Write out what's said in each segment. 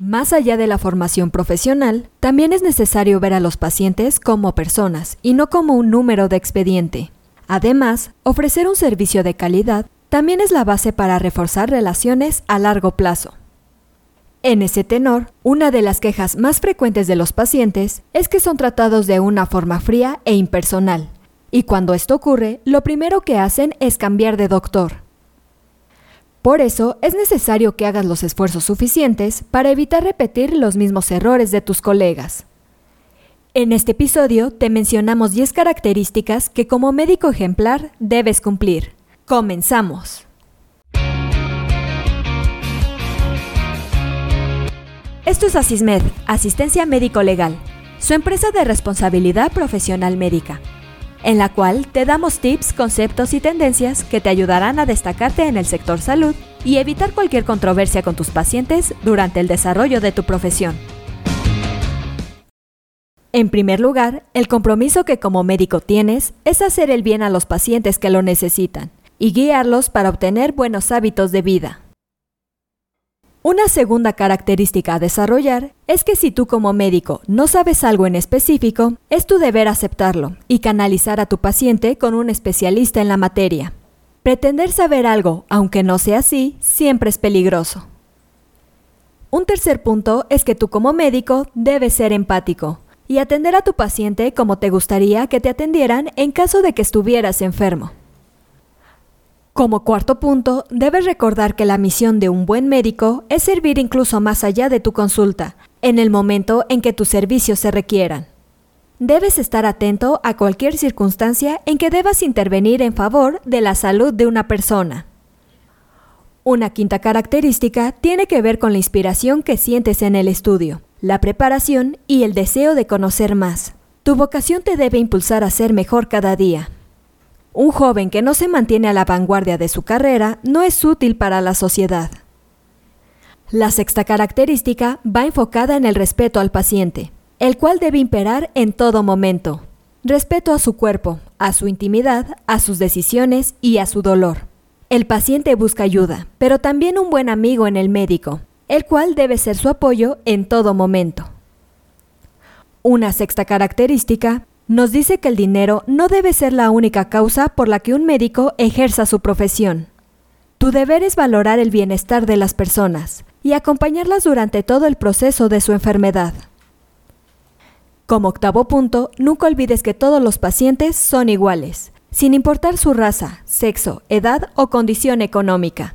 Más allá de la formación profesional, también es necesario ver a los pacientes como personas y no como un número de expediente. Además, ofrecer un servicio de calidad también es la base para reforzar relaciones a largo plazo. En ese tenor, una de las quejas más frecuentes de los pacientes es que son tratados de una forma fría e impersonal, y cuando esto ocurre, lo primero que hacen es cambiar de doctor. Por eso es necesario que hagas los esfuerzos suficientes para evitar repetir los mismos errores de tus colegas. En este episodio te mencionamos 10 características que como médico ejemplar debes cumplir. Comenzamos. Esto es Asismed, Asistencia Médico Legal, su empresa de responsabilidad profesional médica en la cual te damos tips, conceptos y tendencias que te ayudarán a destacarte en el sector salud y evitar cualquier controversia con tus pacientes durante el desarrollo de tu profesión. En primer lugar, el compromiso que como médico tienes es hacer el bien a los pacientes que lo necesitan y guiarlos para obtener buenos hábitos de vida. Una segunda característica a desarrollar es que si tú como médico no sabes algo en específico, es tu deber aceptarlo y canalizar a tu paciente con un especialista en la materia. Pretender saber algo, aunque no sea así, siempre es peligroso. Un tercer punto es que tú como médico debes ser empático y atender a tu paciente como te gustaría que te atendieran en caso de que estuvieras enfermo. Como cuarto punto, debes recordar que la misión de un buen médico es servir incluso más allá de tu consulta, en el momento en que tus servicios se requieran. Debes estar atento a cualquier circunstancia en que debas intervenir en favor de la salud de una persona. Una quinta característica tiene que ver con la inspiración que sientes en el estudio, la preparación y el deseo de conocer más. Tu vocación te debe impulsar a ser mejor cada día. Un joven que no se mantiene a la vanguardia de su carrera no es útil para la sociedad. La sexta característica va enfocada en el respeto al paciente, el cual debe imperar en todo momento. Respeto a su cuerpo, a su intimidad, a sus decisiones y a su dolor. El paciente busca ayuda, pero también un buen amigo en el médico, el cual debe ser su apoyo en todo momento. Una sexta característica nos dice que el dinero no debe ser la única causa por la que un médico ejerza su profesión. Tu deber es valorar el bienestar de las personas y acompañarlas durante todo el proceso de su enfermedad. Como octavo punto, nunca olvides que todos los pacientes son iguales, sin importar su raza, sexo, edad o condición económica.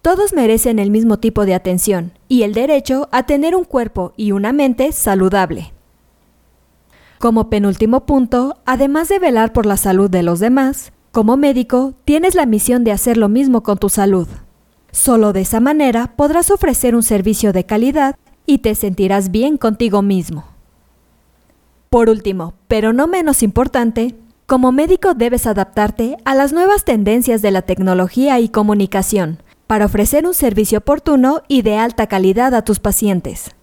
Todos merecen el mismo tipo de atención y el derecho a tener un cuerpo y una mente saludable. Como penúltimo punto, además de velar por la salud de los demás, como médico tienes la misión de hacer lo mismo con tu salud. Solo de esa manera podrás ofrecer un servicio de calidad y te sentirás bien contigo mismo. Por último, pero no menos importante, como médico debes adaptarte a las nuevas tendencias de la tecnología y comunicación para ofrecer un servicio oportuno y de alta calidad a tus pacientes.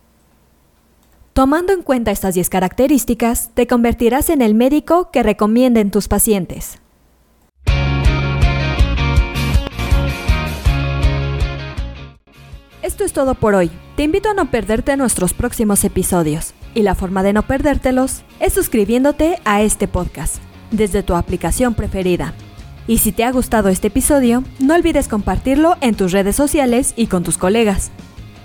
Tomando en cuenta estas 10 características, te convertirás en el médico que recomienden tus pacientes. Esto es todo por hoy. Te invito a no perderte nuestros próximos episodios. Y la forma de no perdértelos es suscribiéndote a este podcast desde tu aplicación preferida. Y si te ha gustado este episodio, no olvides compartirlo en tus redes sociales y con tus colegas.